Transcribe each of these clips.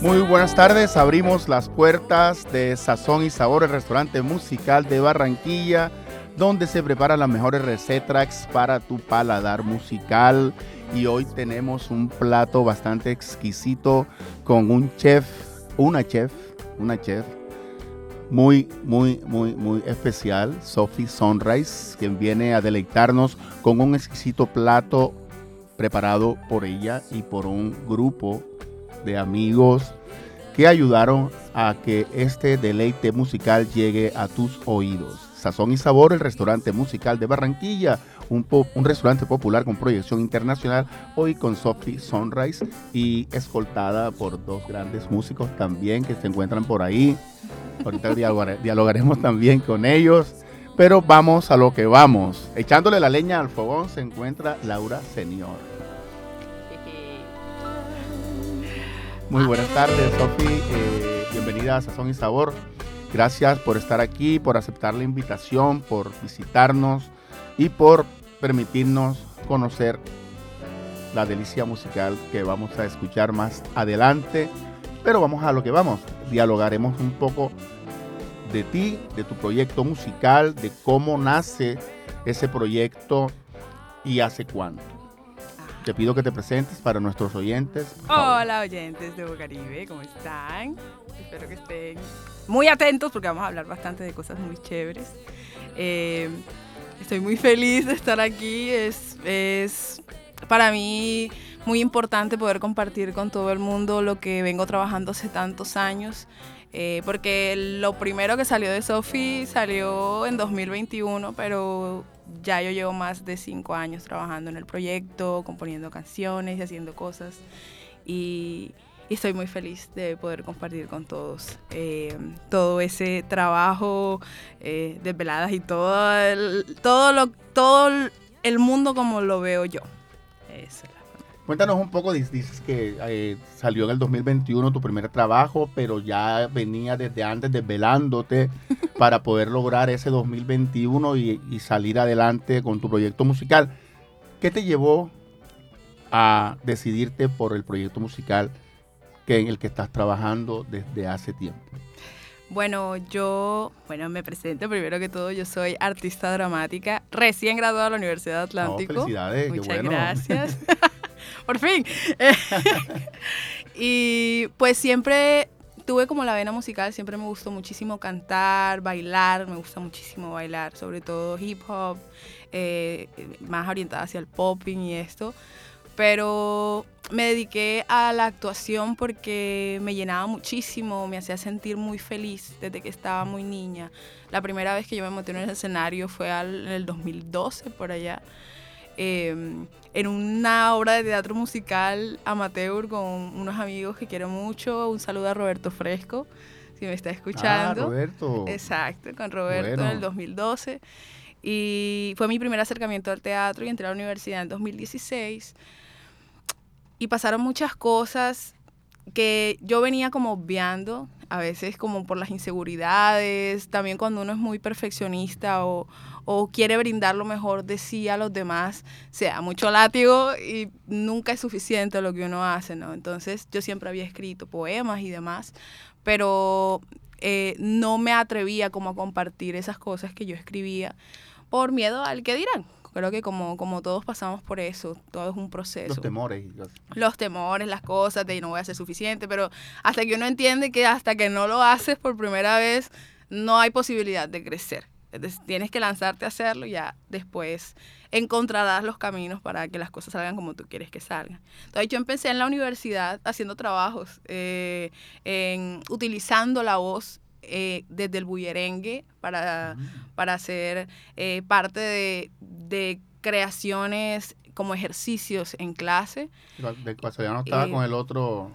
Muy buenas tardes, abrimos las puertas de Sazón y Sabor, el restaurante musical de Barranquilla, donde se preparan las mejores recetas para tu paladar musical. Y hoy tenemos un plato bastante exquisito con un chef, una chef, una chef muy, muy, muy, muy especial, Sophie Sunrise, quien viene a deleitarnos con un exquisito plato preparado por ella y por un grupo de amigos que ayudaron a que este deleite musical llegue a tus oídos. Sazón y Sabor, el restaurante musical de Barranquilla, un, restaurante popular con proyección internacional, hoy con Sophie Sunrise y escoltada por dos grandes músicos también que se encuentran por ahí. Ahorita dialogaremos también con ellos. Pero vamos a lo que vamos. Echándole la leña al fogón se encuentra Laura Senior. Muy buenas tardes, Sofi. Eh, bienvenida a Sazón y Sabor. Gracias por estar aquí, por aceptar la invitación, por visitarnos y por permitirnos conocer la delicia musical que vamos a escuchar más adelante. Pero vamos a lo que vamos. Dialogaremos un poco de ti, de tu proyecto musical, de cómo nace ese proyecto y hace cuánto. Te pido que te presentes para nuestros oyentes. Hola oyentes de Bocaribe, ¿cómo están? Espero que estén muy atentos porque vamos a hablar bastante de cosas muy chéveres. Eh, estoy muy feliz de estar aquí. Es, es para mí muy importante poder compartir con todo el mundo lo que vengo trabajando hace tantos años. Eh, porque lo primero que salió de Sophie salió en 2021, pero ya yo llevo más de cinco años trabajando en el proyecto, componiendo canciones y haciendo cosas. Y, estoy muy feliz de poder compartir con todos eh, todo ese trabajo eh, de veladas y todo todo, lo, todo el mundo como lo veo yo. Eso. Cuéntanos un poco, dices que eh, salió en el 2021 tu primer trabajo, pero ya venía desde antes desvelándote para poder lograr ese 2021 y, y, salir adelante con tu proyecto musical. ¿Qué te llevó a decidirte por el proyecto musical que en el que estás trabajando desde hace tiempo? Bueno, yo, bueno, me presento primero que todo, yo soy artista dramática, recién graduada de la Universidad Atlántico. felicidades, Muchas qué bueno. gracias. por fin. y pues siempre tuve como la vena musical, siempre me gustó muchísimo cantar, bailar, me gusta muchísimo bailar, sobre todo hip hop, eh, más orientada hacia el popping y esto. Pero me dediqué a la actuación porque me llenaba muchísimo, me hacía sentir muy feliz desde que estaba muy niña. La primera vez que yo me monté en el escenario fue en el 2012, por allá. Em, en una obra de teatro musical amateur con unos amigos que quiero mucho. Un saludo a Roberto Fresco, si me está escuchando. Ah, Roberto. Exacto, con Roberto en el 2012. Y fue mi primer acercamiento al teatro y entré a la universidad en 2016. Y pasaron muchas cosas que yo venía como obviando, a veces como por las inseguridades, también cuando uno es muy perfeccionista o, o quiere brindar lo mejor de sí a los demás, sea mucho látigo y nunca es suficiente lo que uno hace, ¿no? Entonces yo siempre había escrito poemas y demás, pero eh, no me atrevía como a compartir esas cosas que yo escribía por miedo al que dirán. Creo que como, como todos pasamos por eso, todo es un proceso. Los temores. Los temores, las cosas de no voy a ser suficiente, pero hasta que uno entiende que hasta que no lo haces por primera vez, no hay posibilidad de crecer tienes que lanzarte a hacerlo y ya después encontrarás los caminos para que las cosas salgan como tú quieres que salgan. Entonces yo empecé en la universidad haciendo trabajos, eh, en, utilizando la voz eh, desde el bullerengue para, mm. para hacer eh, parte de, de, creaciones como ejercicios en clase. De ya no estaba con el otro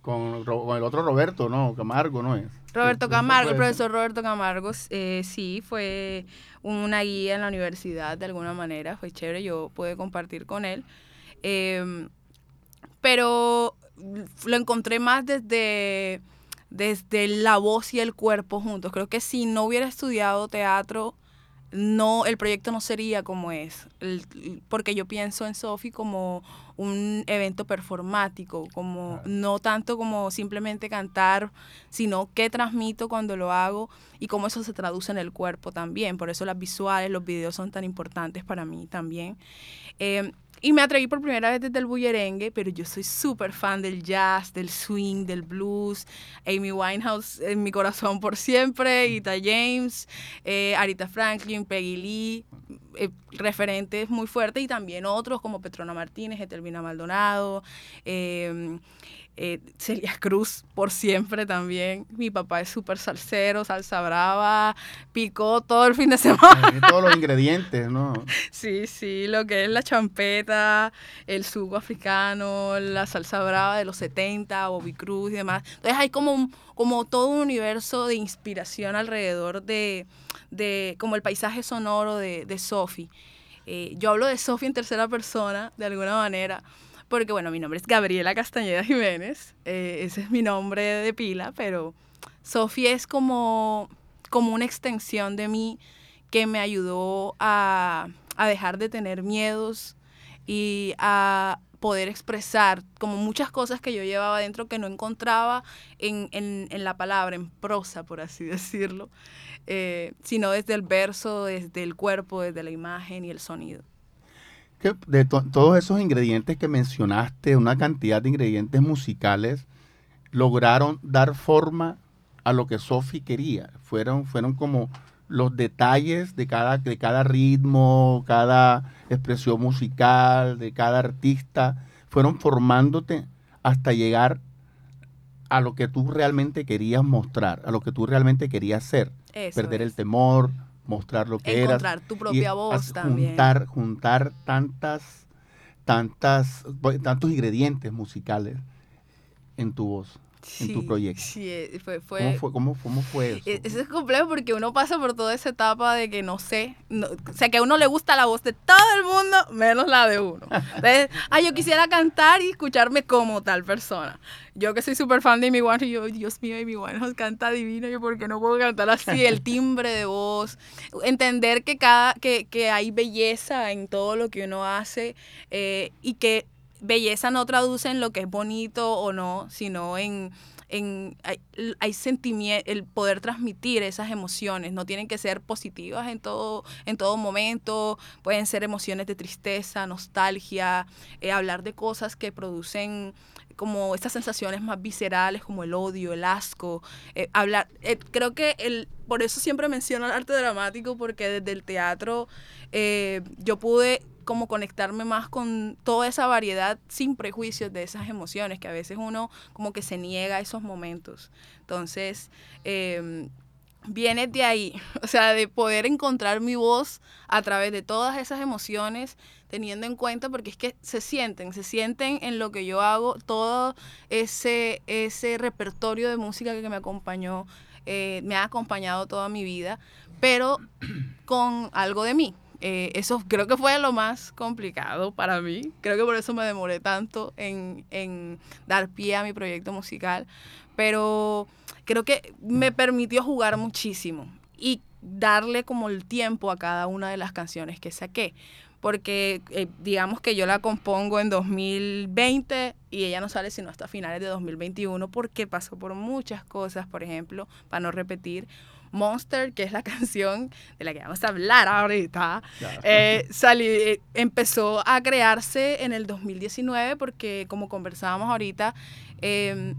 con, con, el otro Roberto, ¿no? Camargo, ¿no es? Roberto Camargo, el profesor Roberto Camargo, eh, sí, fue una guía en la universidad de alguna manera, fue chévere, yo pude compartir con él. Em, pero lo encontré más desde, desde la voz y el cuerpo juntos. Creo que si no hubiera estudiado teatro no, el proyecto no sería como es, porque yo pienso en Sofi como un evento performático, como no tanto como simplemente cantar, sino qué transmito cuando lo hago y cómo eso se traduce en el cuerpo también. Por eso las visuales, los videos son tan importantes para mí también. Eh, y me atreví por primera vez desde el bullerengue, pero yo soy súper fan del jazz, del swing, del blues. Amy Winehouse en mi corazón por siempre, Ita James, eh, Arita Franklin, Peggy Lee, eh, referentes muy fuertes y también otros como Petrona Martínez, Etelvina Maldonado. Eh, eh, Celia Cruz por siempre también. Mi papá es súper salsero, salsa brava, picó todo el fin de semana. todos los ingredientes, ¿no? Sí, sí, lo que es la champeta, el sugo africano, la salsa brava de los 70, Bobby Cruz y demás. Entonces hay como, como todo un universo de inspiración alrededor de, de como el paisaje sonoro de, de Sophie. Eh, yo hablo de Sophie en tercera persona, de alguna manera, porque bueno, mi nombre es Gabriela Castañeda Jiménez, eh, ese es mi nombre de pila, pero Sofía es como, como una extensión de mí que me ayudó a, a dejar de tener miedos y a poder expresar como muchas cosas que yo llevaba dentro que no encontraba en, en, en la palabra, en prosa, por así decirlo, eh, sino desde el verso, desde el cuerpo, desde la imagen y el sonido que de todos esos ingredientes que mencionaste, una cantidad de ingredientes musicales, lograron dar forma a lo que Sophie quería. Fueron, fueron como los detalles de cada, de cada ritmo, cada expresión musical, de cada artista, fueron formándote hasta llegar a lo que tú realmente querías mostrar, a lo que tú realmente querías ser. Perder el temor, mostrar lo que Encontrar Encontrar tu propia voz también. Juntar, juntar tantas, tantas, tantos ingredientes musicales en tu voz en tu proyecto. Sí, eh, fue, fue, ¿Cómo, fue, fue eso? E, eso es complejo porque uno pasa por toda esa etapa de que no sé, o sea, que a uno le gusta la voz de todo el mundo, menos la de uno. Entonces, ah, yo quisiera cantar y escucharme como tal persona. Yo que soy súper fan de Amy Winehouse, yo, Dios mío, Amy Winehouse canta divino, yo por qué no puedo cantar así, el timbre de voz, entender que, cada, que, que hay belleza en todo lo que uno hace eh, y que belleza no traduce en lo que es bonito o no, sino en, en hay, hay sentimiento, el poder transmitir esas emociones, no tienen que ser positivas en todo, en todo momento, pueden ser emociones de tristeza, nostalgia, eh, hablar de cosas que producen como estas sensaciones más viscerales como el odio, el asco, eh, hablar, eh, creo que el, por eso siempre menciono el arte dramático, porque desde el teatro yo pude como conectarme más con toda esa variedad sin prejuicios de esas emociones, que a veces uno como que se niega a esos momentos. Entonces, eh, viene de ahí, o sea, de poder encontrar mi voz a través de todas esas emociones, teniendo en cuenta, porque es que se sienten, se sienten en lo que yo hago, todo ese, ese repertorio de música que me acompañó, eh, me ha acompañado toda mi vida, pero con algo de mí, eh, eso creo que fue lo más complicado para mí. Creo que por eso me demoré tanto en, en dar pie a mi proyecto musical. Pero creo que me permitió jugar muchísimo y darle como el tiempo a cada una de las canciones que saqué. Porque eh, digamos que yo la compongo en 2020 y ella no sale sino hasta finales de 2021 porque pasó por muchas cosas, por ejemplo, para no repetir Monster, que es la canción de la que vamos a hablar ahorita, eh, eh, empezó a crearse en el 2019 porque, como conversábamos ahorita, em,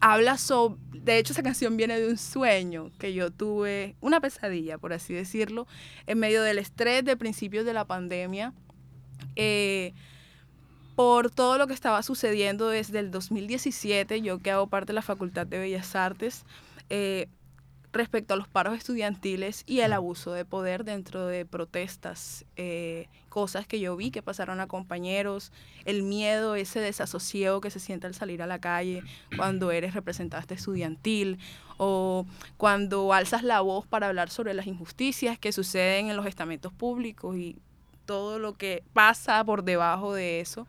habla sobre, de hecho esa canción viene de un sueño que yo tuve, una pesadilla, por así decirlo, en medio del estrés de principios de la pandemia. Eh, por todo lo que estaba sucediendo desde el 2017, yo que hago parte de la Facultad de Bellas Artes, respecto a los paros estudiantiles y el abuso de poder dentro de protestas, eh, cosas que yo vi que pasaron a compañeros, el miedo, ese desasosiego que se siente al salir a la calle cuando eres representante estudiantil o cuando alzas la voz para hablar sobre las injusticias que suceden en los estamentos públicos y todo lo que pasa por debajo de eso.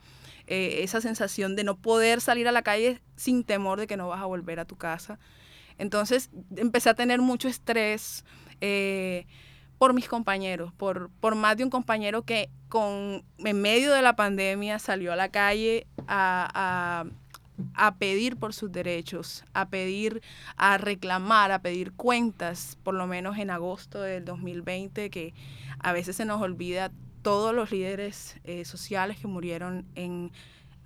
Eh, esa sensación de no poder salir a la calle sin temor de que no vas a volver a tu casa. Entonces empecé a tener mucho estrés, eh, por mis compañeros, por, por más de un compañero que con, en medio de la pandemia salió a la calle a, a, pedir por sus derechos, a pedir, a reclamar, a pedir cuentas, por lo menos en agosto del 2020, que a veces se nos olvida todos los líderes eh, sociales que murieron en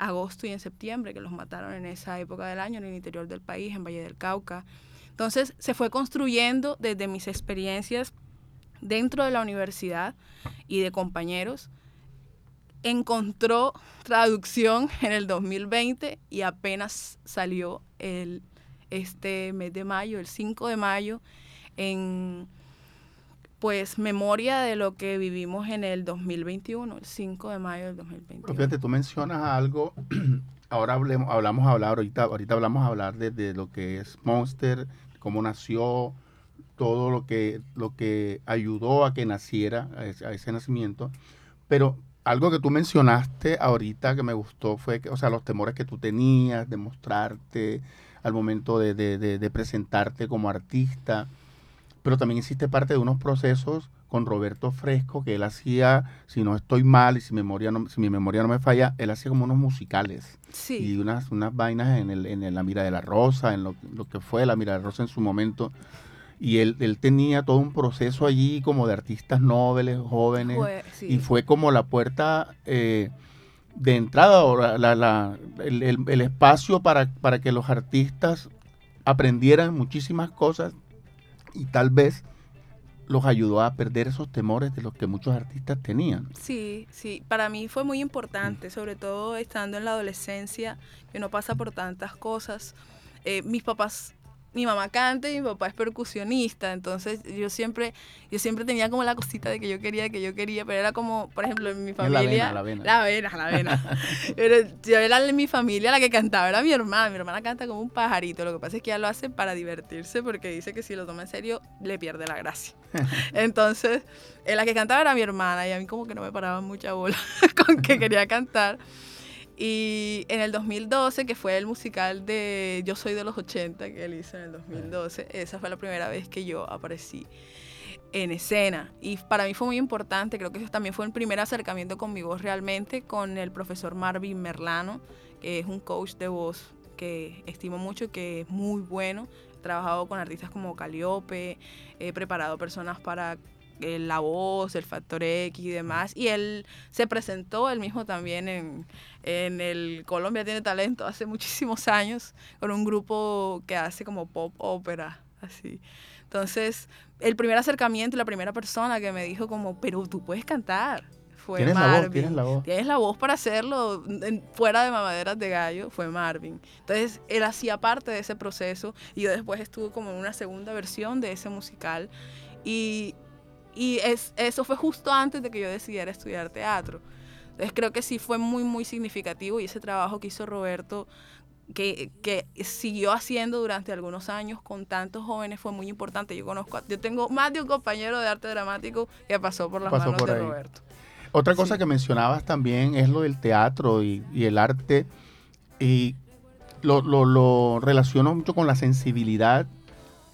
agosto y en septiembre, que los mataron en esa época del año en el interior del país, en Valle del Cauca. Entonces se fue construyendo desde mis experiencias dentro de la universidad y de compañeros, encontró traducción en el 2020 y apenas salió el, este mes de mayo, el 5 de mayo, en pues memoria de lo que vivimos en el 2021, el 5 de mayo del 2021. Fíjate, tú mencionas algo, ahora hablemos, hablamos a hablar, ahorita, ahorita hablamos a hablar de, de lo que es Monster, cómo nació, todo lo que, lo que ayudó a que naciera, a ese, nacimiento. Pero algo que tú mencionaste ahorita que me gustó fue, que, o sea, los temores que tú tenías de mostrarte al momento de, de, presentarte como artista. Pero también hiciste parte de unos procesos con Roberto Fresco, que él hacía, si no estoy mal y si, memoria no, si mi memoria no me falla, él hacía como unos musicales. Sí. Y unas, unas vainas en, el, en la Mira de la Rosa, en lo, lo que fue la Mira de la Rosa en su momento y él, él, tenía todo un proceso allí como de artistas nobles, jóvenes, y fue como la puerta eh, de entrada, o la, la, el, el, espacio para, para que los artistas aprendieran muchísimas cosas y tal vez los ayudó a perder esos temores de los que muchos artistas tenían. Sí, sí, para mí fue muy importante, mm. sobre todo estando en la adolescencia, que uno pasa por tantas cosas. Eh, mis papás mi mamá canta y mi papá es percusionista, entonces yo siempre, yo siempre tenía como la cosita de que yo quería, que yo quería, pero era como, por ejemplo, en mi familia... La vena, la vena. La vena, pero yo era en mi familia la que cantaba, era mi hermana, mi hermana canta como un pajarito, lo que pasa es que ella lo hace para divertirse porque dice que si lo toma en serio le pierde la gracia. Entonces, la que cantaba era mi hermana y a mí como que no me paraba mucha bola con que quería cantar. Y en el 2012, que fue el musical de Yo Soy de los 80 que él hizo en el 2012, esa fue la primera vez que yo aparecí en escena. Y para mí fue muy importante, creo que eso también fue el primer acercamiento con mi voz realmente, con el profesor Marvin Merlano, que es un coach de voz que estimo mucho, que es muy bueno. He trabajado con artistas como Caliope, he preparado personas para la voz, el factor X y demás. Y él se presentó él mismo también en, en el Colombia Tiene Talento hace muchísimos años con un grupo que hace como pop ópera, así. Entonces, el primer acercamiento y la primera persona que me dijo como, pero tú puedes cantar. Fue ¿Tienes Marvin. La voz, tienes la voz. Tienes la voz para hacerlo fuera de mamaderas de gallo, fue Marvin. Entonces, él hacía parte de ese proceso y yo después estuve como en una segunda versión de ese musical. Y y es, eso fue justo antes de que yo decidiera estudiar teatro. Entonces creo que sí fue muy, muy significativo y ese trabajo que hizo Roberto, que, que siguió haciendo durante algunos años con tantos jóvenes, fue muy importante. Yo conozco, yo tengo más de un compañero de arte dramático que pasó por las manos de Roberto. Otra cosa que mencionabas también es lo del teatro y, y el arte. Y lo, lo, lo relaciono mucho con la sensibilidad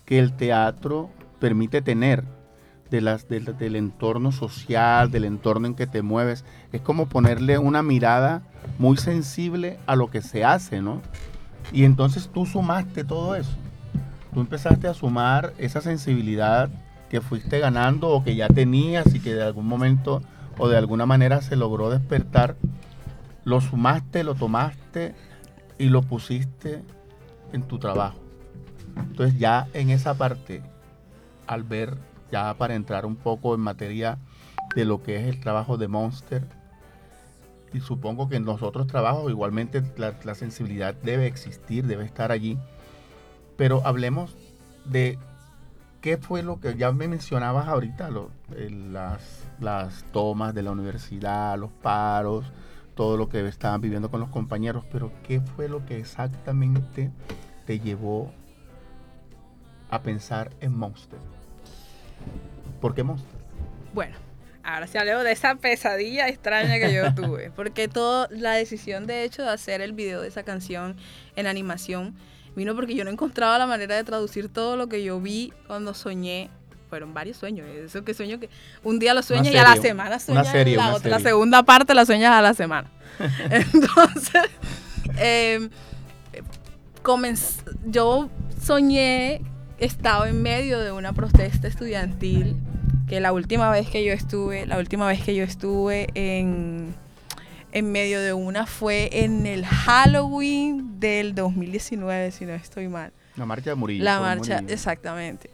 que el teatro permite tener del entorno social, del entorno en que te mueves. Es como ponerle una mirada muy sensible a lo que se hace, ¿no? Y entonces tú sumaste todo eso. Tú empezaste a sumar esa sensibilidad que fuiste ganando o que ya tenías y que de algún momento o de alguna manera se logró despertar. Lo sumaste, lo tomaste y lo pusiste en tu trabajo. Entonces ya en esa parte, al ver ya para entrar un poco en materia de lo que es el trabajo de Monster. Y supongo que en los otros trabajos igualmente la, sensibilidad debe existir, debe estar allí. Pero hablemos de qué fue lo que ya me mencionabas ahorita, las, las tomas de la universidad, los paros, todo lo que estaban viviendo con los compañeros, pero ¿qué fue lo que exactamente te llevó a pensar en Monster? ¿Por qué? Bueno, ahora sí hablo de esa pesadilla extraña que yo tuve. Porque toda la decisión, de hecho, de hacer el video de esa canción en animación vino porque yo no encontraba la manera de traducir todo lo que yo vi cuando soñé fueron varios sueños. Eso que sueño que un día lo sueñas y a la semana sueñas la otra. La segunda parte la sueñas a la semana. Entonces, eh, yo soñé, estaba en medio de una protesta estudiantil, que la última vez que yo estuve, la última vez que yo estuve en, en medio de una fue en el Halloween del 2019, si no estoy mal. La marcha de Murillo. La marcha, exactamente.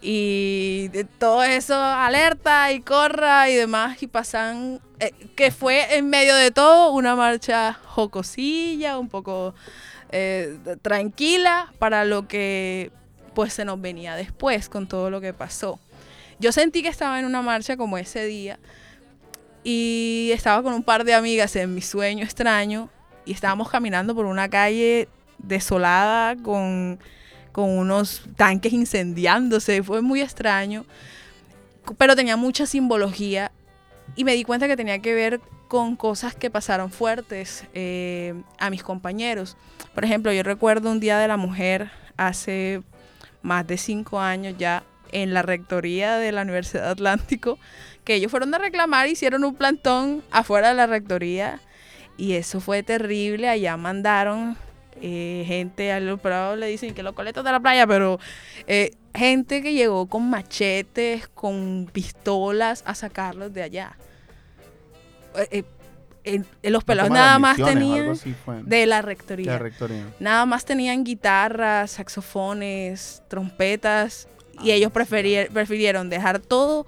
Y de todo eso, alerta y corra y demás, y pasan, eh, que fue en medio de todo una marcha jocosilla, un poco eh, tranquila para lo que pues se nos venía después con todo lo que pasó. Yo sentí que estaba en una marcha como ese día y estaba con un par de amigas en mi sueño extraño y estábamos caminando por una calle desolada con, con unos tanques incendiándose. Fue muy extraño, pero tenía mucha simbología y me di cuenta que tenía que ver con cosas que pasaron fuertes eh, a mis compañeros. Por ejemplo, yo recuerdo un Día de la Mujer hace más de cinco años ya en la rectoría de la Universidad Atlántico, que ellos fueron a reclamar, hicieron un plantón afuera de la rectoría y eso fue terrible. Allá mandaron eh, gente a los prados, le dicen que los coletos de la playa, pero eh, gente que llegó con machetes, con pistolas a sacarlos de allá. Eh, eh, los pelados nada más tenían de la rectoría, Nada más tenían guitarras, saxofones, trompetas y ah, ellos prefirieron dejar todo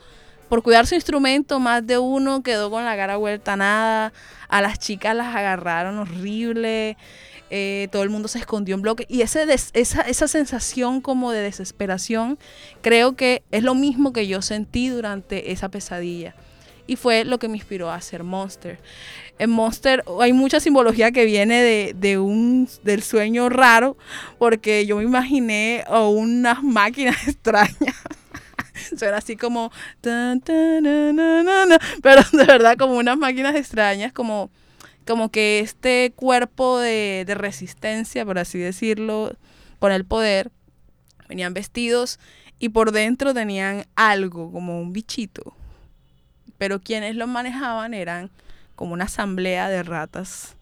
por cuidar su instrumento. Más de uno quedó con la cara vuelta a nada. A las chicas las agarraron horrible. Eh, todo el mundo se escondió en bloque. Y ese esa, esa sensación como de desesperación, creo que es lo mismo que yo sentí durante esa pesadilla y fue lo que me inspiró a hacer Monster. En Monster hay mucha simbología que viene de, un, del sueño raro, porque yo me imaginé unas máquinas extrañas. Suena así como... pero de verdad como unas máquinas extrañas, como, como que este cuerpo de, de resistencia, por así decirlo, con el poder, venían vestidos y por dentro tenían algo, como un bichito, pero quienes lo manejaban eran como una asamblea de ratas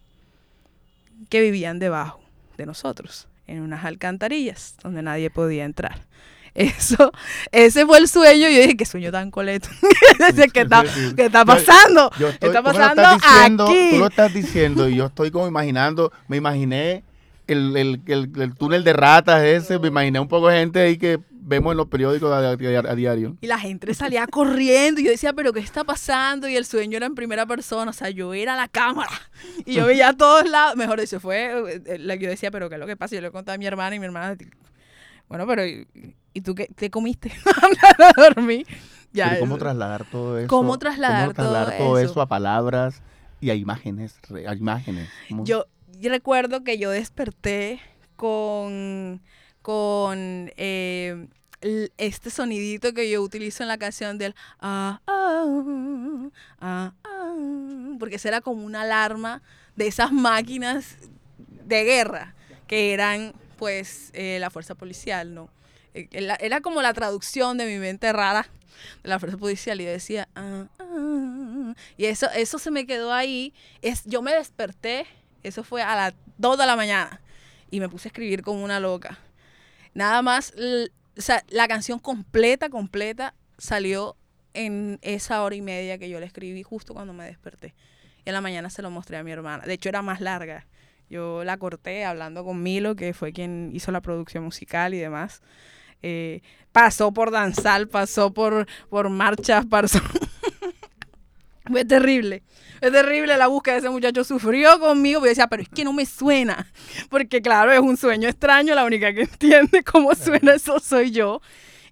que vivían debajo de nosotros, en unas alcantarillas donde nadie podía entrar. Eso, ese fue el sueño. Yo dije, qué sueño tan coleto. ¿Qué, está, ¿Qué está pasando? ¿Qué está pasando aquí? Tú lo estás diciendo y yo estoy como imaginando, me imaginé el, el, el, túnel de ratas ese, me imaginé un poco de gente ahí que vemos en los periódicos a, diario. Y la gente salía corriendo y yo decía, pero ¿qué está pasando? Y el sueño era en primera persona, o sea, yo era la cámara y yo veía a todos lados. Mejor dicho, fue, eh, yo decía, pero ¿qué es lo que pasa? Yo le contaba a mi hermana y mi hermana, bueno, pero ¿y, tú qué, qué comiste? dormí. Ya, ¿Cómo trasladar todo eso? ¿Cómo trasladar, todo, eso? a palabras y a imágenes? A imágenes. Yo, recuerdo que yo desperté con con eh, este sonidito que yo utilizo en la canción del ah, ah, ah, ah, porque esa era como una alarma de esas máquinas de guerra que eran pues eh, la fuerza policial, ¿no? Eh, era como la traducción de mi mente rara de la fuerza policial y yo decía, ah, ah, y eso, eso se me quedó ahí, es, yo me desperté, eso fue a las 2 de la mañana y me puse a escribir como una loca. Nada más, la canción completa, completa, salió en esa hora y media que yo la escribí justo cuando me desperté. Y en la mañana se lo mostré a mi hermana. De hecho, era más larga. Yo la corté hablando con Milo, que fue quien hizo la producción musical y demás. Eh, pasó por danzar, pasó por, por marchas, pasó... Fue terrible. Es terrible la búsqueda de ese muchacho. Sufrió conmigo, pero decía, pero es que no me suena. Porque claro, es un sueño extraño. La única que entiende cómo suena eso soy yo.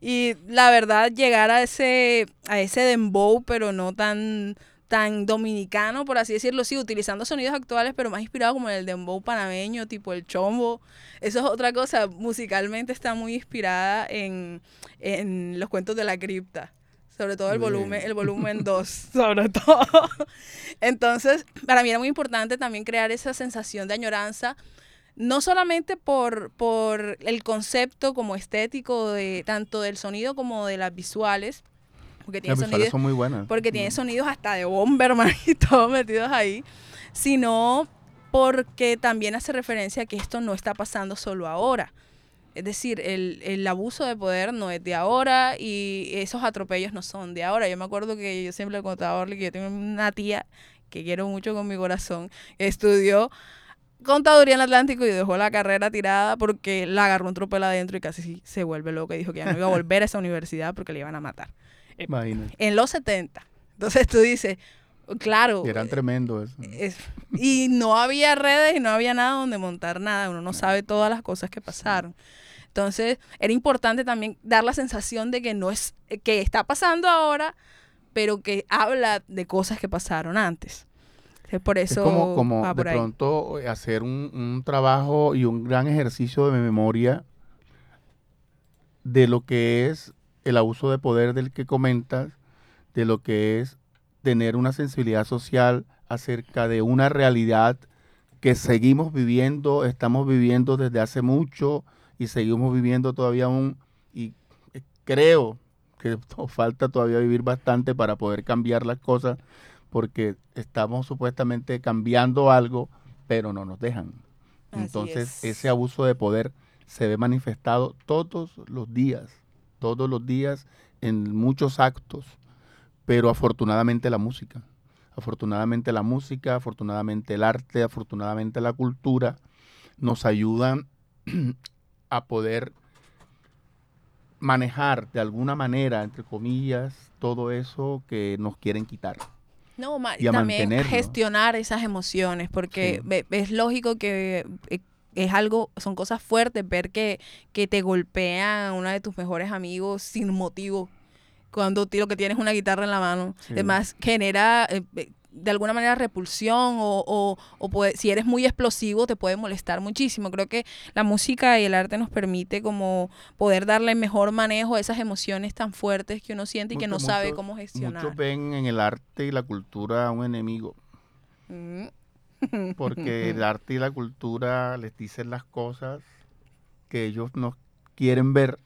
Y la verdad, llegar a ese, a ese dembow, pero no tan, tan dominicano, por así decirlo, sí, utilizando sonidos actuales, pero más inspirado como en el dembow panameño, tipo el chombo. Eso es otra cosa. Musicalmente está muy inspirada en, en los cuentos de la cripta sobre todo el volumen, el volumen 2, sobre todo. Entonces, para mí era muy importante también crear esa sensación de añoranza no solamente por, por el concepto como estético de tanto del sonido como de las visuales, porque tiene, sonidos, son muy buenas. porque tiene sonidos hasta de Bomberman y todos metidos ahí, sino porque también hace referencia a que esto no está pasando solo ahora. Es decir, el, el, abuso de poder no es de ahora y esos atropellos no son de ahora. Yo me acuerdo que yo siempre le contaba a Orly que yo tengo una tía que quiero mucho con mi corazón, estudió contaduría en Atlántico y dejó la carrera tirada porque la agarró un tropel adentro y casi se vuelve loco y dijo que ya no iba a volver a esa universidad porque le iban a matar. Imagínate. En los 70. Entonces tú dices, claro. Y eran tremendos eso. y no había redes y no había nada donde montar nada. Uno no sabe todas las cosas que pasaron. Entonces, era importante también dar la sensación de que no es, que está pasando ahora, pero que habla de cosas que pasaron antes. Es por eso. como, como de pronto hacer un, un, trabajo y un gran ejercicio de memoria de lo que es el abuso de poder del que comentas, de lo que es tener una sensibilidad social acerca de una realidad que seguimos viviendo, estamos viviendo desde hace mucho y seguimos viviendo todavía aún. Y eh, creo que nos falta todavía vivir bastante para poder cambiar las cosas, porque estamos supuestamente cambiando algo, pero no nos dejan. Entonces, ese abuso de poder se ve manifestado todos los días, todos los días en muchos actos, pero afortunadamente la música, afortunadamente la música, afortunadamente el arte, afortunadamente la cultura nos ayudan a poder manejar de alguna manera, entre comillas, todo eso que nos quieren quitar. No, y también gestionar esas emociones, porque es lógico que eh, es algo, son cosas fuertes ver que, que te golpean a uno de tus mejores amigos sin motivo. Cuando lo que tienes una guitarra en la mano. Además, genera eh, eh, de alguna manera repulsión o, o, si eres muy explosivo te puede molestar muchísimo. Creo que la música y el arte nos permite como poder darle mejor manejo a esas emociones tan fuertes que uno siente y que no sabe cómo gestionar. Muchos ven en el arte y la cultura un enemigo. Mm. Porque el arte y la cultura les dicen las cosas que ellos no quieren ver,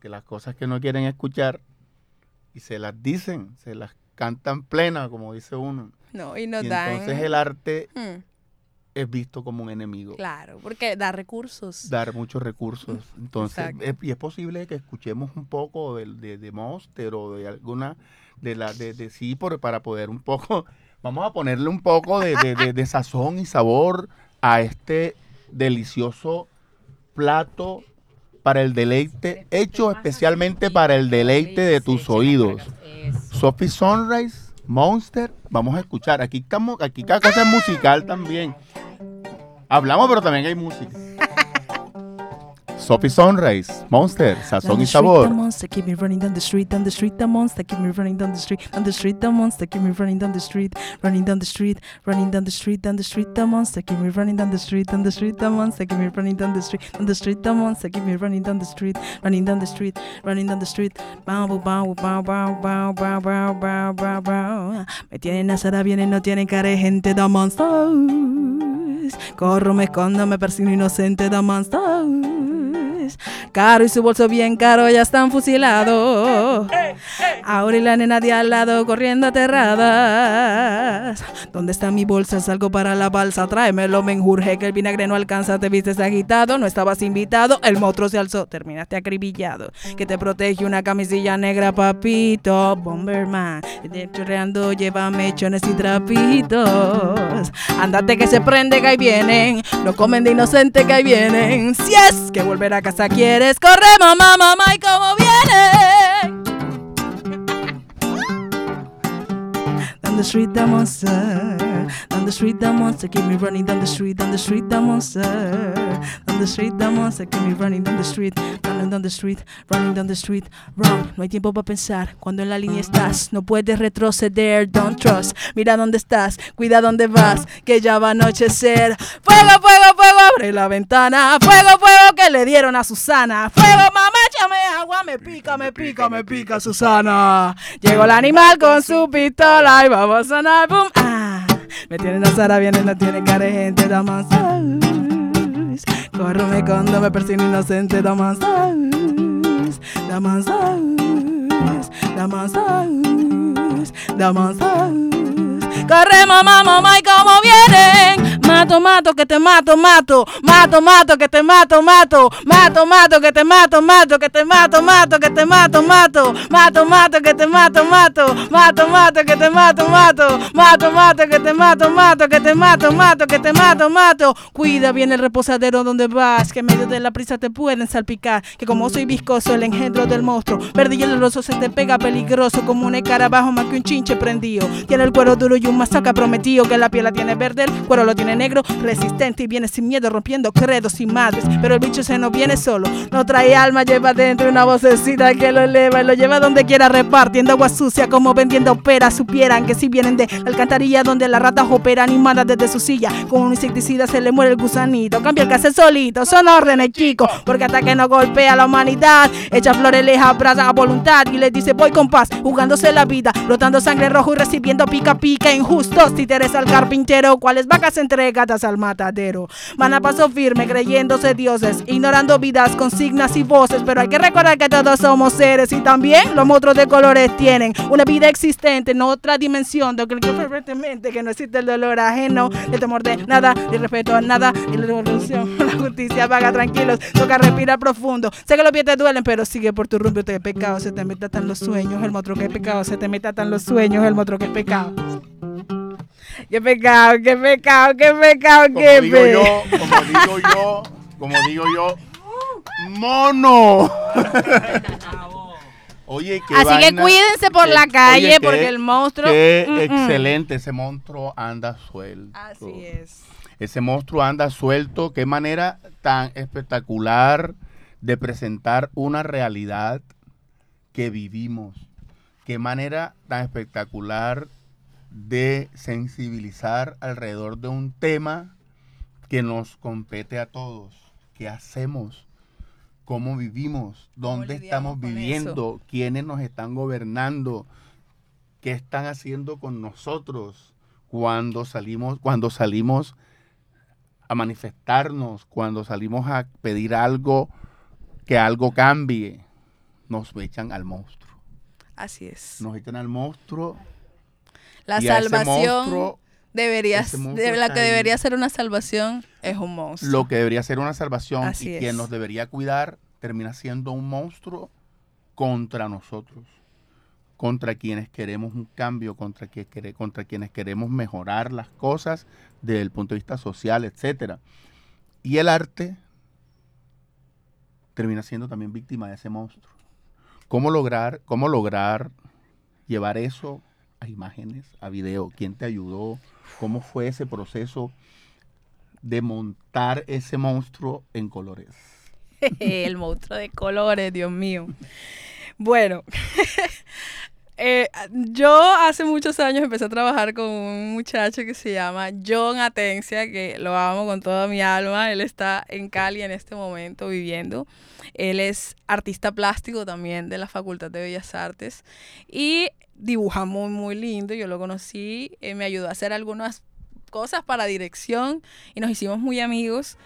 que las cosas que no quieren escuchar, y se las dicen, se las cantan plena, como dice uno. No, y nos Entonces el arte hmm. es visto como un enemigo. Claro, porque da recursos. Dar muchos recursos. Entonces, y es posible que escuchemos un poco de, de, de Monster o de alguna, de la, de, de sí, por, para poder un poco, vamos a ponerle un poco de, de sazón y sabor a este delicioso plato para el deleite, hecho especialmente para el deleite de tus oídos. Sophie Sunrise, Monster, vamos a escuchar. Aquí estamos, aquí cada cosa es musical también. Hablamos, pero también hay música. Sophie Sunrise, Monster, Sazón y Sabor. Monster keep me running down the street, down the street, the monster keep me running down the street, down the street, the monster keep me running down the street, running down the street, running down the street, down the street, the monster keep me running down the street, down the street, the monster keep me running down the street, down the street, the monster keep me running down the street, running down the street, running down the street, bow bow bow bow bow bow bow bow bow bow. Me tienen azara vienen, no tienen cara de gente, the monsters. Corro, me escondo, me persigo inocente, the Caro y su bolso bien caro ya están fusilados. Ahora y la nena de al lado corriendo aterradas. ¿Dónde está mi bolsa? Salgo para la balsa. Tráemelo, me enjurje que el vinagre no alcanza. Te vistes agitado, no estabas invitado. El monstruo se alzó, terminaste acribillado. Que te protege una camisilla negra, papito. Bomberman, chorreando, lleva mechones y trapitos. Andate que se prende que ahí vienen. No comen de inocente que ahí vienen. Si es que volver a casa quieres. Corre, mamá, mamá, y cómo viene. Down the street, the monster. Down the street, the monster. Keep me running down the street. Down the street, the monster. Down the street, the monster. Keep me running down the street. Running down the street. Running down the street. Run. No hay tiempo para pensar. Cuando en la línea estás, no puedes retroceder. Don't trust. Mira dónde estás. Cuida dónde vas. Que ya va a anochecer. Fuego, fuego, fuego. Abre la ventana. Fuego, fuego. Que le dieron a Susana. Fuego, mamá. Échame agua. Me pica, me pica, me pica, Susana. Llegó el animal con su pistola y vamos a sonar. Boom. Ah. Me tienen a Sara, viene, no tiene cara de gente, da más. Corro me condo, me persino inocente, damas, damas, damas, damas, Corre mamá, mamá y cómo vienen. Mato, mato, que te mato, mato. Mato, mato, que te mato, mato. Mato, mato, que te mato, mato. Que te mato, mato, que te mato, mato. Mato, mato, que te mato, mato. Mato, mato, que te mato, mato. Mato, mato, que te mato, mato. Que te mato, mato, que te mato, mato. Cuida bien el reposadero donde vas. Que en medio de la prisa te pueden salpicar. Que como soy viscoso, el engendro del monstruo. Verde y el roso se te pega peligroso. Como un escarabajo más que un chinche prendido. Tiene el cuero duro y un masaca prometido. Que la piel la tiene verde, el cuero lo tiene negro, resistente y viene sin miedo, rompiendo credos y madres. Pero el bicho se no viene solo, no trae alma, lleva dentro una vocecita que lo eleva y lo lleva donde quiera, repartiendo agua sucia como vendiendo peras. Supieran que si vienen de la alcantarilla donde las ratas operan animadas desde su silla, con un insecticida se le muere el gusanito. Cambia el hace solito, son órdenes, chicos, porque hasta que no golpea a la humanidad, echa flores leja, brasa a voluntad y le dice voy con paz, jugándose la vida, brotando sangre rojo y recibiendo pica pica injustos títeres al carpintero, cuales vacas entregadas al matadero. Van a paso firme creyéndose dioses, ignorando vidas, consignas y voces, pero hay que recordar que todos somos seres y también los monstruos de colores tienen una vida existente en otra dimensión, de que fervientemente que no existe el dolor ajeno, el temor de nada, el respeto a nada, y la revolución, la justicia vaga tranquilos, toca respirar profundo. Sé que los pies te duelen, pero sigue por tu rumbo, te pecado, se te meta tan los sueños, el monstruo que es pecado, se te meta tan los sueños, el monstruo que es pecado. Qué pecado, qué pecado, qué pecado, qué como digo yo, como digo yo, como digo yo, mono. Oye, qué Así que cuídense por la calle porque el monstruo. Qué excelente, ese monstruo anda suelto. Así es. Ese monstruo anda suelto. Qué manera tan espectacular de presentar una realidad que vivimos. Qué manera tan espectacular de sensibilizar alrededor de un tema que nos compete a todos. ¿Qué hacemos? ¿Cómo vivimos? ¿Dónde estamos viviendo? ¿Quiénes nos están gobernando? ¿Qué están haciendo con nosotros cuando salimos, cuando salimos a manifestarnos, cuando salimos a pedir algo, que algo cambie? Nos echan al monstruo. Así es. Nos echan al monstruo la salvación debería la que debería ser una salvación es un monstruo. Lo que debería ser una salvación y quien nos debería cuidar termina siendo un monstruo contra nosotros, contra quienes queremos un cambio, contra, que, contra quienes queremos mejorar las cosas desde el punto de vista social, etcétera. Y el arte termina siendo también víctima de ese monstruo. ¿Cómo lograr, cómo lograr llevar eso a imágenes, a video? ¿Quién te ayudó? ¿Cómo fue ese proceso de montar ese monstruo en colores? El monstruo de colores, Dios mío. Bueno, eh, yo hace muchos años empecé a trabajar con un muchacho que se llama John Atencia, que lo amo con toda mi alma. Él está en Cali en este momento viviendo. Él es artista plástico también de la Facultad de Bellas Artes y dibuja muy, muy lindo. Yo lo conocí, eh, me ayudó a hacer algunas cosas para dirección y nos hicimos muy amigos.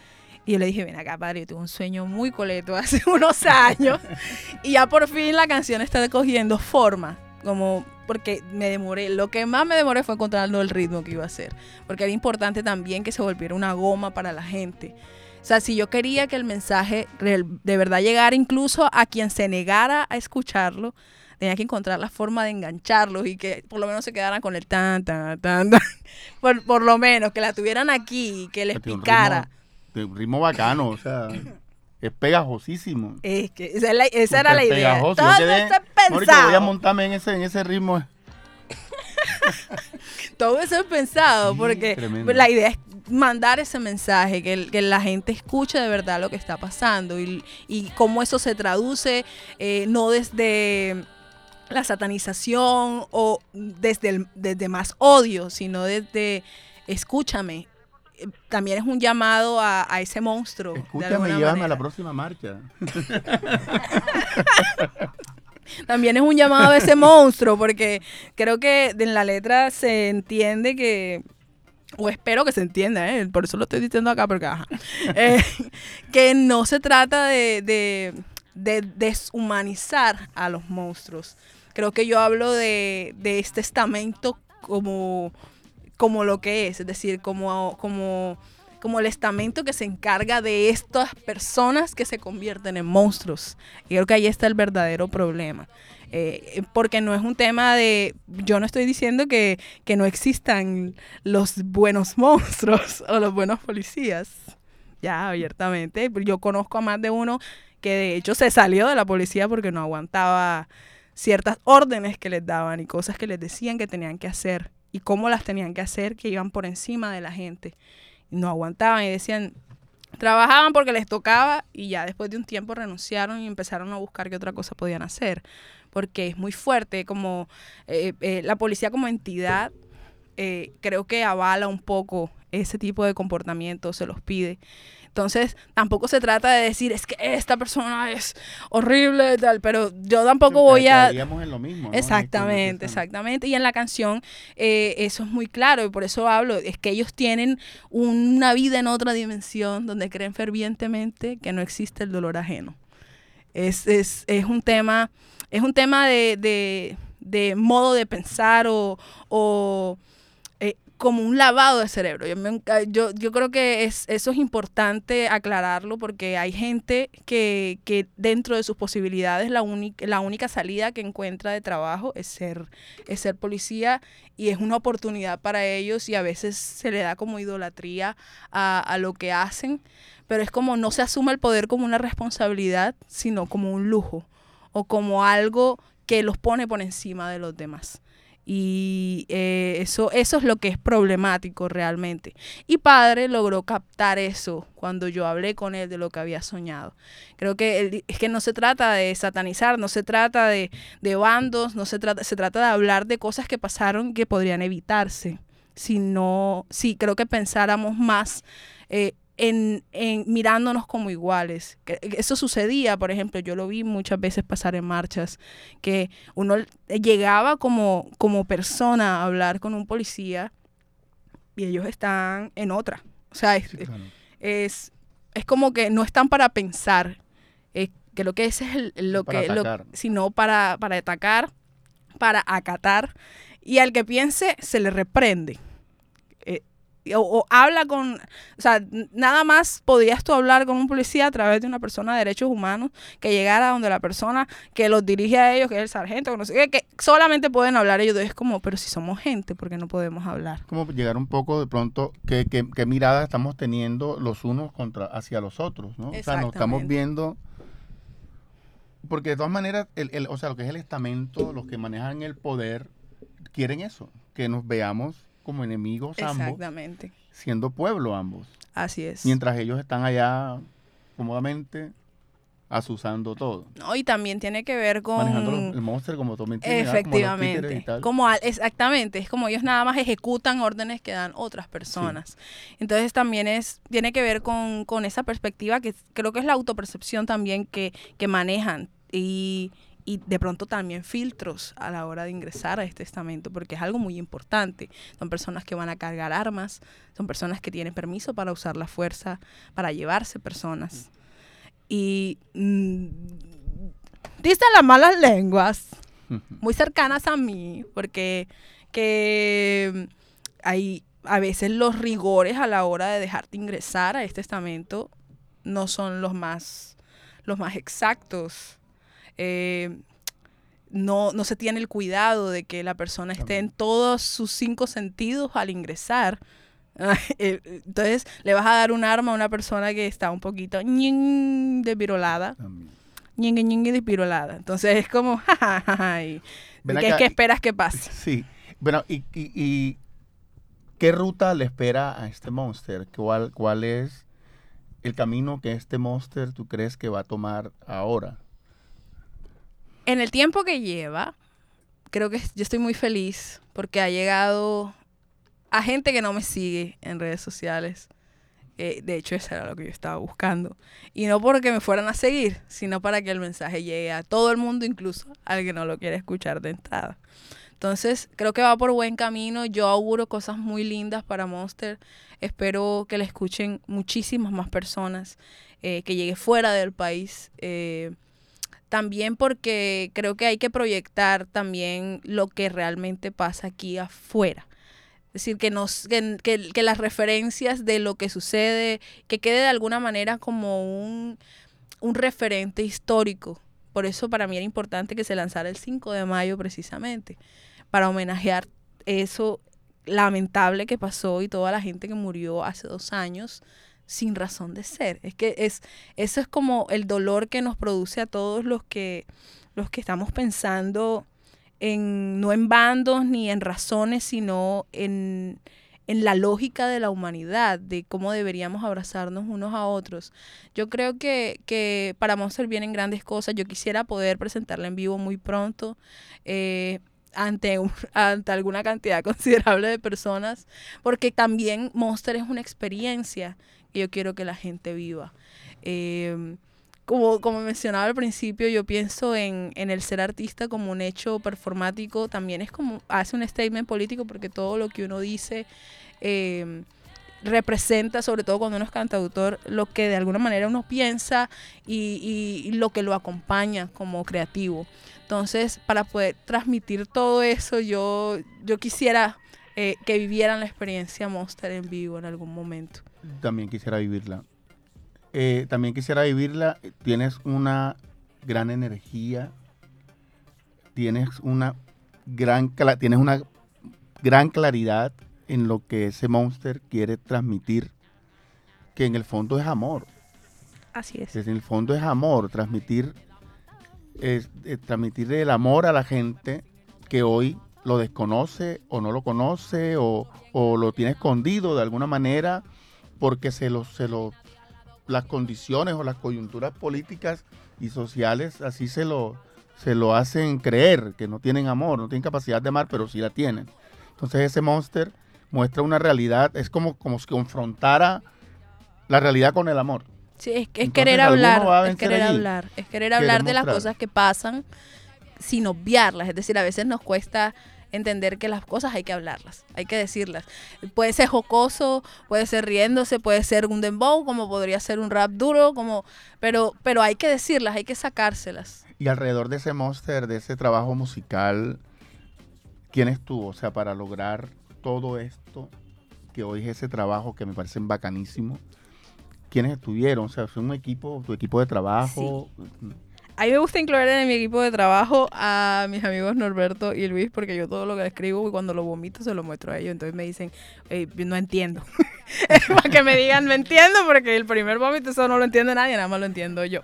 Y yo le dije, ven acá, padre, yo tuve un sueño muy coleto hace unos años. y ya por fin la canción está cogiendo forma. Como porque me demoré, lo que más me demoré fue encontrando el ritmo que iba a hacer. Porque era importante también que se volviera una goma para la gente. O sea, si yo quería que el mensaje de verdad llegara incluso a quien se negara a escucharlo, tenía que encontrar la forma de engancharlos y que por lo menos se quedaran con el tan, tan, tan, tan. Por, por lo menos, que la tuvieran aquí, que les picara. Un ritmo, bacano, o sea, es pegajosísimo. Es que esa, era la idea. Todo eso pensado. voy a montarme en ese, en ese ritmo. Todo eso es pensado, porque la idea es mandar ese mensaje, que, que, la gente escuche de verdad lo que está pasando y, y cómo eso se traduce, eh, no desde la satanización o desde, el, desde más odio, sino desde escúchame. También es un llamado a, ese monstruo. Escúchame y llévame a la próxima marcha. También es un llamado a ese monstruo, porque creo que en la letra se entiende que o espero que se entienda, ¿eh? por eso lo estoy diciendo acá, porque eh, que no se trata de, de, de, deshumanizar a los monstruos. Creo que yo hablo de, de este estamento como, como lo que es, es decir, como, como, como el estamento que se encarga de estas personas que se convierten en monstruos. Y creo que ahí está el verdadero problema. Eh, porque no es un tema de, yo no estoy diciendo que, que no existan los buenos monstruos o los buenos policías, ya abiertamente. Yo conozco a más de uno que de hecho se salió de la policía porque no aguantaba ciertas órdenes que les daban y cosas que les decían que tenían que hacer y cómo las tenían que hacer, que iban por encima de la gente. No aguantaban y decían, trabajaban porque les tocaba y ya después de un tiempo renunciaron y empezaron a buscar qué otra cosa podían hacer porque es muy fuerte, como eh, eh, la policía como entidad eh, creo que avala un poco ese tipo de comportamiento, se los pide. Entonces, tampoco se trata de decir, es que esta persona es horrible, tal, pero yo tampoco voy a... En lo mismo, Exactamente, exactamente. Y en la canción eso es muy claro, y por eso hablo, es que ellos tienen una vida en otra dimensión donde creen fervientemente que no existe el dolor ajeno. Es, es, es un tema es un tema de, modo de pensar o, eh, como un lavado de cerebro. Yo, yo, creo que es, eso es importante aclararlo porque hay gente que, dentro de sus posibilidades la, la única salida que encuentra de trabajo es ser, es ser policía y es una oportunidad para ellos y a veces se le da como idolatría a, a lo que hacen, pero es como no se asume el poder como una responsabilidad, sino como un lujo o como algo que los pone por encima de los demás. Y eh, eso, eso es lo que es problemático realmente. Y padre logró captar eso cuando yo hablé con él de lo que había soñado. Creo que es que no se trata de satanizar, no se trata de, de, bandos, no se trata, se trata de hablar de cosas que pasaron que podrían evitarse. Si no, si creo que pensáramos más eh, en, en, mirándonos como iguales. Eso sucedía, por ejemplo, yo lo vi muchas veces pasar en marchas, que uno llegaba como, como persona a hablar con un policía y ellos están en otra. O sea, es, es, es, como que no están para pensar, que lo que es es lo que, lo, sino para, para atacar, para acatar, y al que piense se le reprende o, habla con, o sea, nada más podías tú hablar con un policía a través de una persona de derechos humanos que llegara donde la persona que los dirige a ellos, que es el sargento, que, no sé, que solamente pueden hablar ellos. Es como, pero si somos gente, ¿por qué no podemos hablar? Como llegar un poco de pronto, ¿qué, qué, mirada estamos teniendo los unos contra hacia los otros, ¿no? O sea, nos estamos viendo porque de todas maneras, el, el, o sea, lo que es el estamento, los que manejan el poder, quieren eso, que nos veamos como enemigos Exactamente. siendo pueblo ambos. Así es. Mientras ellos están allá cómodamente asusando todo. No, y también tiene que ver con... Manejando el monstruo como tú me Efectivamente. Como, exactamente, es como ellos nada más ejecutan órdenes que dan otras personas. Entonces también es, tiene que ver con, con, esa perspectiva que creo que es la autopercepción también que, que manejan. Y, y de pronto también filtros a la hora de ingresar a este estamento, porque es algo muy importante. Son personas que van a cargar armas, son personas que tienen permiso para usar la fuerza, para llevarse personas. Y mm, dicen las malas lenguas, muy cercanas a mí, porque que hay a veces los rigores a la hora de dejarte ingresar a este estamento no son los más, los más exactos eh, no, no se tiene el cuidado de que la persona esté en todos sus cinco sentidos al ingresar. Eh, entonces, le vas a dar un arma a una persona que está un poquito despirolada. despirolada. Entonces, es como, ¿qué, ¿qué, esperas que pase? Sí. Bueno, y, y, qué ruta le espera a este monster? ¿Cuál, ¿Cuál es el camino que este monster tú crees que va a tomar ahora? En el tiempo que lleva, creo que yo estoy muy feliz porque ha llegado a gente que no me sigue en redes sociales. Eh, de hecho, eso era lo que yo estaba buscando. Y no porque me fueran a seguir, sino para que el mensaje llegue a todo el mundo, incluso al que no lo quiere escuchar de entrada. Entonces, creo que va por buen camino. Yo auguro cosas muy lindas para Monster. Espero que la escuchen muchísimas más personas, eh, que llegue fuera del país. Eh, también porque creo que hay que proyectar también lo que realmente pasa aquí afuera. Es decir, que, nos, que, que, las referencias de lo que sucede, que quede de alguna manera como un, un referente histórico. Por eso para mí era importante que se lanzara el 5 de mayo precisamente, para homenajear eso lamentable que pasó y toda la gente que murió hace dos años sin razón de ser. Es que es, eso es como el dolor que nos produce a todos los que, los que estamos pensando en, no en bandos ni en razones, sino en, en la lógica de la humanidad, de cómo deberíamos abrazarnos unos a otros. Yo creo que, que para Monster vienen grandes cosas. Yo quisiera poder presentarla en vivo muy pronto. Eh, ante, ante alguna cantidad considerable de personas, porque también Monster es una experiencia que yo quiero que la gente viva. Em, como, como mencionaba al principio, yo pienso en, en, el ser artista como un hecho performático, también es como, hace un statement político porque todo lo que uno dice em, representa, sobre todo cuando uno es cantautor, lo que de alguna manera uno piensa y, y, lo que lo acompaña como creativo. Entonces, para poder transmitir todo eso, yo, yo quisiera eh, que vivieran la experiencia Monster en vivo en algún momento. También quisiera vivirla. Eh, también quisiera vivirla. Tienes una gran energía, tienes una gran, tienes una gran claridad en lo que ese monster quiere transmitir, que en el fondo es amor. Así es. En el fondo es amor, transmitir, es, eh, transmitir el amor a la gente que hoy lo desconoce o no lo conoce o, o lo tiene escondido de alguna manera porque se lo, se lo las condiciones o las coyunturas políticas y sociales así se lo, se lo hacen creer, que no tienen amor, no tienen capacidad de amar, pero sí la tienen. Entonces ese monster muestra una realidad, es como, como si confrontara la realidad con el amor. Sí, es, es querer hablar, es querer hablar, es querer hablar de las cosas que pasan sin obviarlas, es decir, a veces nos cuesta entender que las cosas hay que hablarlas, hay que decirlas. Puede ser jocoso, puede ser riéndose, puede ser un dembow, como podría ser un rap duro, como, pero, pero hay que decirlas, hay que sacárselas. Y alrededor de ese monster, de ese trabajo musical, ¿quién estuvo? O sea, para lograr todo esto, que hoy es ese trabajo que me parece bacanísimo. ¿Quiénes estuvieron? O sea, fue un equipo, tu equipo de trabajo. A mí me gusta incluir en mi equipo de trabajo a mis amigos Norberto y Luis porque yo todo lo que escribo y cuando lo vomito se lo muestro a ellos. Entonces me dicen, no entiendo. Para que me digan, me entiendo porque el primer vómito eso no lo entiende nadie, nada más lo entiendo yo.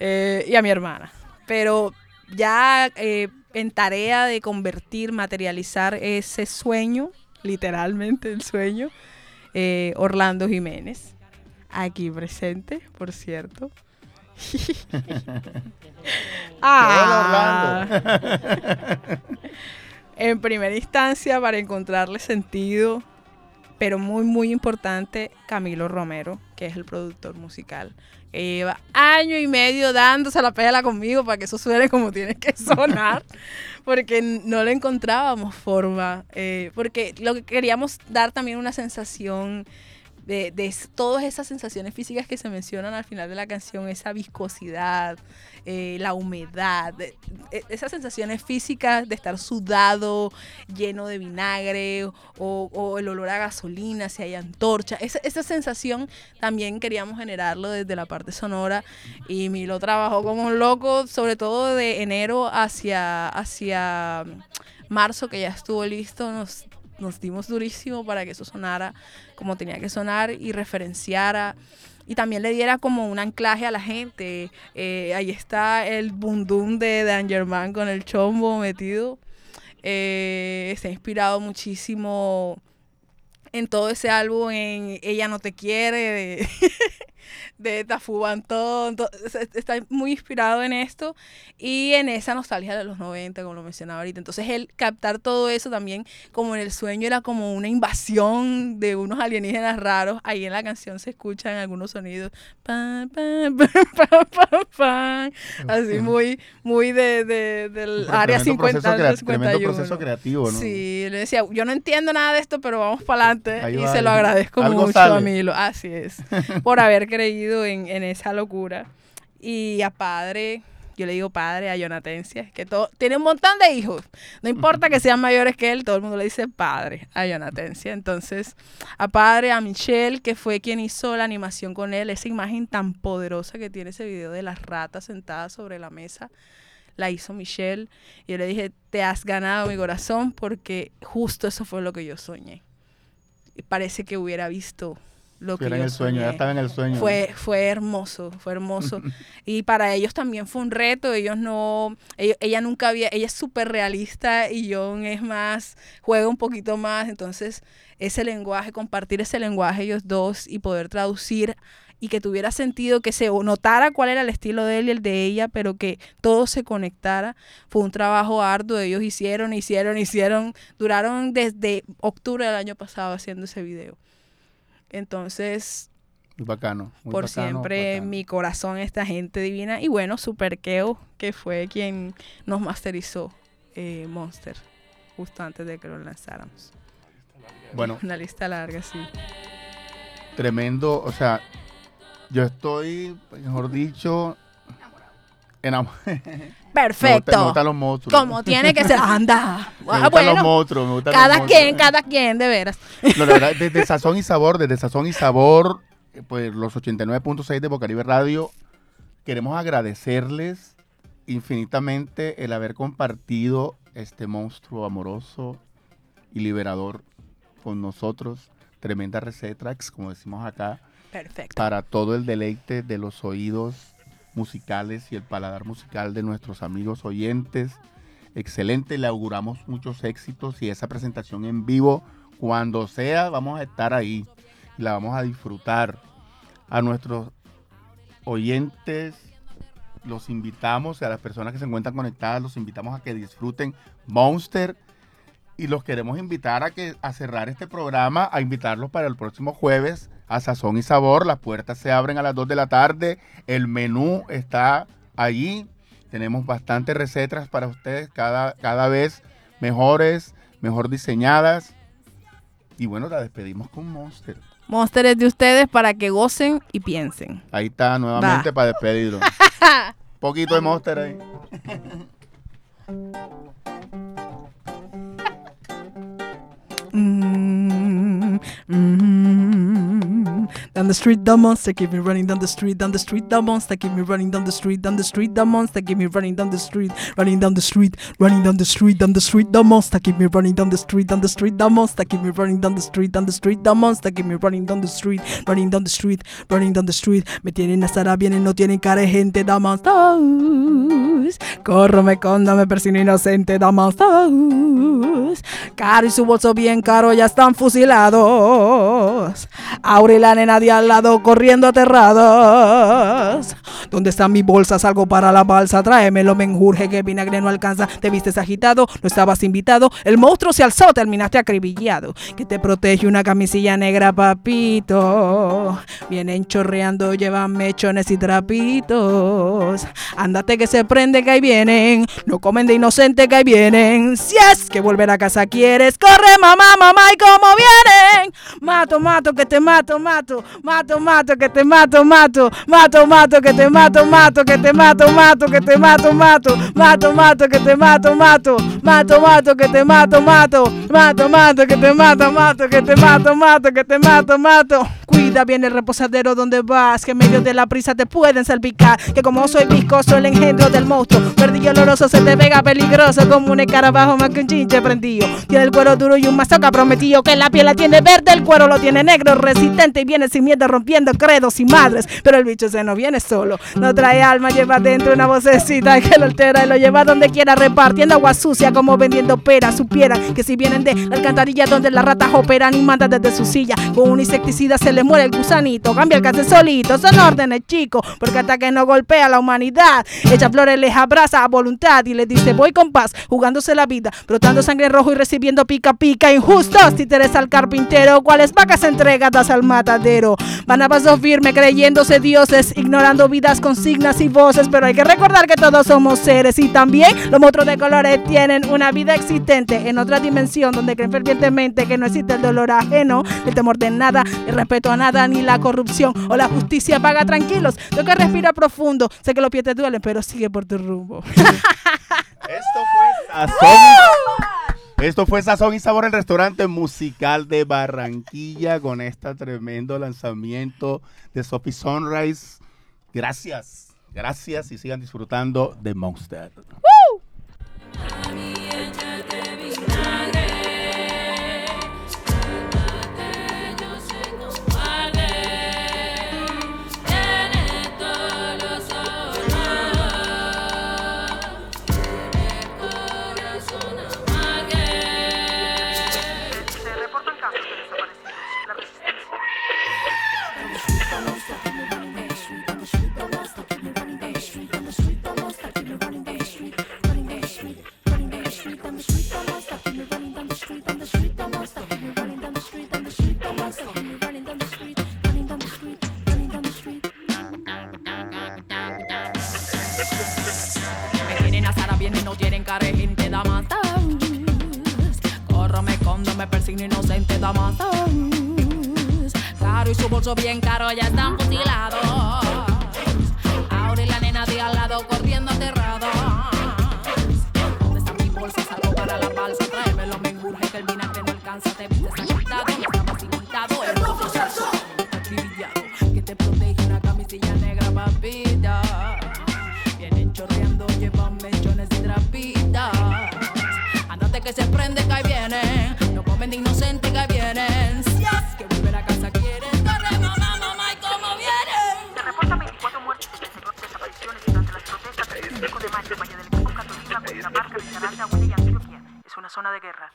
Eh, y a mi hermana. Pero ya eh, en tarea de convertir, materializar ese sueño, literalmente el sueño, eh, Orlando Jiménez, aquí presente, por cierto. ah. en primera instancia, para encontrarle sentido, pero muy, muy importante, Camilo Romero, que es el productor musical. Que lleva año y medio dándose la pela conmigo para que eso suene como tiene que sonar, porque no le encontrábamos forma, eh, porque lo que queríamos dar también una sensación de, todas esas sensaciones físicas que se mencionan al final de la canción, esa viscosidad, eh, la humedad, e, esas sensaciones físicas de estar sudado, lleno de vinagre o, el olor a gasolina, si hay antorcha, esa, esa, sensación también queríamos generarlo desde la parte sonora. Y Milo trabajó como un loco, sobre todo de enero hacia, hacia marzo que ya estuvo listo, nos nos dimos durísimo para que eso sonara como tenía que sonar y referenciara y también le diera como un anclaje a la gente. Eh, ahí está el bundum de Dan Germán con el chombo metido. Eh, se ha inspirado muchísimo en todo ese álbum, en Ella no te quiere, de, de Tafubantón, está muy inspirado en esto y en esa nostalgia de los 90, como lo mencionaba ahorita. Entonces, él captar todo eso también, como en el sueño, era como una invasión de unos alienígenas raros. Ahí en la canción se escuchan algunos sonidos, así muy, muy de, de del área 50, proceso 51. proceso creativo, ¿no? Sí, le decía, yo no entiendo nada de esto, pero vamos para adelante y se lo agradezco mucho a Milo. Así es, por haber creído en, esa locura. Y a padre, yo le digo padre a Jonatencia, que todo, tiene un montón de hijos. No importa que sean mayores que él, todo el mundo le dice padre a Jonatencia. Entonces, a padre, a Michelle, que fue quien hizo la animación con él, esa imagen tan poderosa que tiene ese video de las ratas sentadas sobre la mesa, la hizo Michelle. Y yo le dije, te has ganado mi corazón porque justo eso fue lo que yo soñé. Parece que hubiera visto lo que en el sueño, ya estaba en el sueño. Fue, fue hermoso, fue hermoso. y para ellos también fue un reto, ellos no, ella, nunca había, ella es súper realista y John es más, juega un poquito más, entonces ese lenguaje, compartir ese lenguaje ellos dos y poder traducir y que tuviera sentido, que se notara cuál era el estilo de él y el de ella, pero que todo se conectara. Fue un trabajo arduo, ellos hicieron, hicieron, hicieron, duraron desde octubre del año pasado haciendo ese video. Entonces, muy bacano. por siempre mi corazón, esta gente divina. Y bueno, Superkeo, que fue quien nos masterizó eh, Monster, justo antes de que lo lanzáramos. Bueno. Una lista larga, sí. Tremendo, o sea, yo estoy, mejor dicho, enamorado. Perfecto. Me, los monstruos. Como tiene que ser. Anda. me ah, gustan los monstruos. Me gustan cada los quien, cada quien, de veras. No, verdad, desde Sazón y Sabor, desde Sazón y Sabor, eh, pues los 89.6 de Bocaribe Radio, queremos agradecerles infinitamente el haber compartido este monstruo amoroso y liberador con nosotros. Tremenda recetrax, como decimos acá. Para todo el deleite de los oídos musicales y el paladar musical de nuestros amigos oyentes. Excelente, le auguramos muchos éxitos y esa presentación en vivo, cuando sea, vamos a estar ahí y la vamos a disfrutar. A nuestros oyentes los invitamos, a las personas que se encuentran conectadas, los invitamos a que disfruten Monster y los queremos invitar a que a cerrar este programa, a invitarlos para el próximo jueves a Sazón y Sabor. Las puertas se abren a las 2 de la tarde. El menú está allí. Tenemos bastantes recetas para ustedes, cada, cada vez mejores, mejor diseñadas. Y bueno, la despedimos con Monster. Monster es de ustedes para que gocen y piensen. Ahí está, nuevamente para despedirlo. Poquito de Monster ahí. mm, mm, down the street, the monster keep me running down the street, down the street, the monster keep me running down the street, down the street, the monster keep me running down the street, running down the street, running down the street, down the street, the monster keep me running down the street, down the street, the monster keep me running down the street, down the street, the monster keep me running down the street, running down the street, running down the street. Me tienen a Sara vienen, no tienen cara de gente, the monsters. Corro, me conda, me persino inocente, the monsters. Caro y su bolso bien caro ya están fusilados. Aure nena de al lado corriendo aterrados. ¿Dónde está mi bolsa? Salgo para la balsa. Tráemelo, menjurje que vinagre no alcanza. Te vistes agitado, no estabas invitado. El monstruo se alzó, terminaste acribillado. Que te protege una camisilla negra, papito. Vienen chorreando, llevan mechones y trapitos. Ándate que se prende que ahí vienen. No comen de inocente que ahí vienen. Si es que volver a casa quieres, corre mamá, mamá y como vienen. Mato, mato, que te mato, mato. Mato, mato, que te mato, mato. Mato, mato, que te mato, mato, que te mato, mato, que te mato, mato. Mato, mato, que te mato, mato. Mato, mato, que te mato, mato. Mato, mato, que te mato, mato, que te mato, mato, que te mato, mato. Cuida bien el reposadero donde vas, que en medio de la prisa te pueden salpicar. Que como soy viscoso, el engendro del monstruo, y oloroso se te pega peligroso como un escarabajo más que un chinche prendido. Tiene el cuero duro y un mazoca prometido, que la piel la tiene verde, el cuero lo tiene negro, resistente y viene sin miedo rompiendo credos y madres. Pero el bicho se no viene solo, no trae alma, lleva dentro una vocecita que lo altera y lo lleva donde quiera repartiendo agua sucia como vendiendo peras. Supieran que si vienen de la alcantarilla donde las ratas operan y mandan desde su silla, con un insecticida se le muere el gusanito, cambia el case solito, son órdenes chicos, porque hasta que no golpea a la humanidad, echa flores, les abraza a voluntad y les dice voy con paz, jugándose la vida, brotando sangre rojo y recibiendo pica pica. Injustos, títeres al carpintero, cuáles vacas entregadas al matadero, van a paso firme creyéndose dioses, ignorando vidas, consignas y voces, pero hay que recordar que todos somos seres y también los monstruos de colores tienen una vida existente en otra dimensión donde creen fervientemente que no existe el dolor ajeno, el temor de nada, el respeto a nada, ni la corrupción o la justicia paga tranquilos. Tengo que respira profundo, sé que los pies te duelen, pero sigue por tu rumbo. Esto fue Sazón. Esto fue Sazón y Sabor, el restaurante musical de Barranquilla, con este tremendo lanzamiento de Sophie Sunrise. Gracias, gracias y sigan disfrutando de Monster. Inocente da más. Caro y su bolso bien caro ya están fusilados. Ahora y la nena de al lado corriendo aterrado. ¿Dónde está mi bolsa? Salgo para la balsa. Tráemelo, me engurge que el vinagre no alcanza. Te Andate que se prende, que ahí viene de inocente que vienen. que volver a casa quieren. Corre, mamá, mamá, y cómo vienen. Se reportan 24 muertes y 19 desapariciones durante las protestas del 5 de mayo en Valle del Pico Catalina con la marca de Agüe y Antioquia. Es una zona de guerra.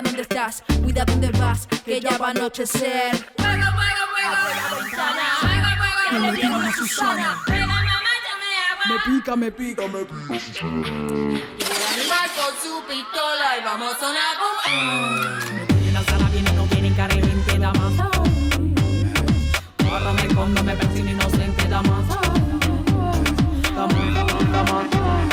Mira dónde estás, cuida dónde vas, que ya va a anochecer. Fuego, fuego, fuego. Fuego, fuego, fuego. Susana. Me pica, me pica, me pica. Y el animal con su pistola y vamos a sonar como. La sala viene, no vienen carente, da más. Córrame cuando me persiguen inocente, da más. Da más, da más.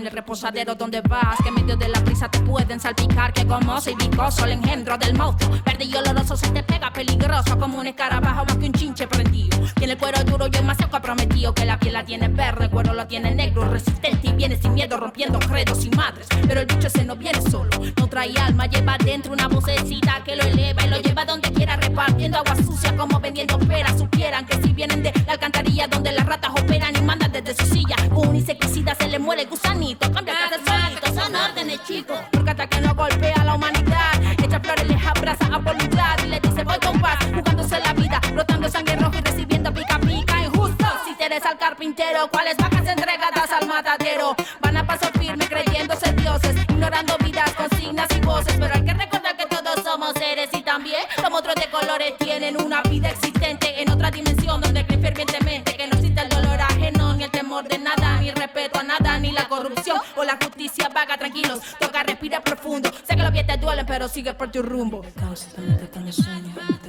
Viene el reposadero donde vas, que en medio de la prisa te pueden salpicar, que como soy vicoso, el engendro del monstruo, verde y oloroso se te pega peligroso, como un escarabajo más que un chinche prendido. Tiene el cuero duro y el más prometido, que la piel la tiene verde, el cuero lo tiene negro, resistente y viene sin miedo, rompiendo credos y madres. Pero el bicho ese no viene solo, no trae alma, lleva dentro una vocecita que lo eleva y lo lleva donde quiera, repartiendo agua sucia como vendiendo peras. Supieran que si vienen de la alcantarilla donde las ratas operan y mandan desde su silla, con un insecticida se le muere gusanito bonito, con malditos son órdenes, chicos. Porque hasta que no golpea la humanidad, echa flores, les abraza a voluntad y les dice voy con paz, jugándose la vida, brotando sangre roja y recibiendo pica pica injusto. Si eres al carpintero, ¿cuáles vacas entregadas al matadero? Van a paso firme creyéndose dioses, ignorando vidas, consignas y voces, pero hay que recordar que todos somos seres y también los otros de colores tienen una vida existente en otra dimensión donde creen fervientemente que no existe el dolor ajeno ni el temor de nada ni el respeto a nada ni la corrupción Vaga tranquilos. Toca respirar profundo. Sé que los pies te duelen, pero sigue por tu rumbo. Causa, te.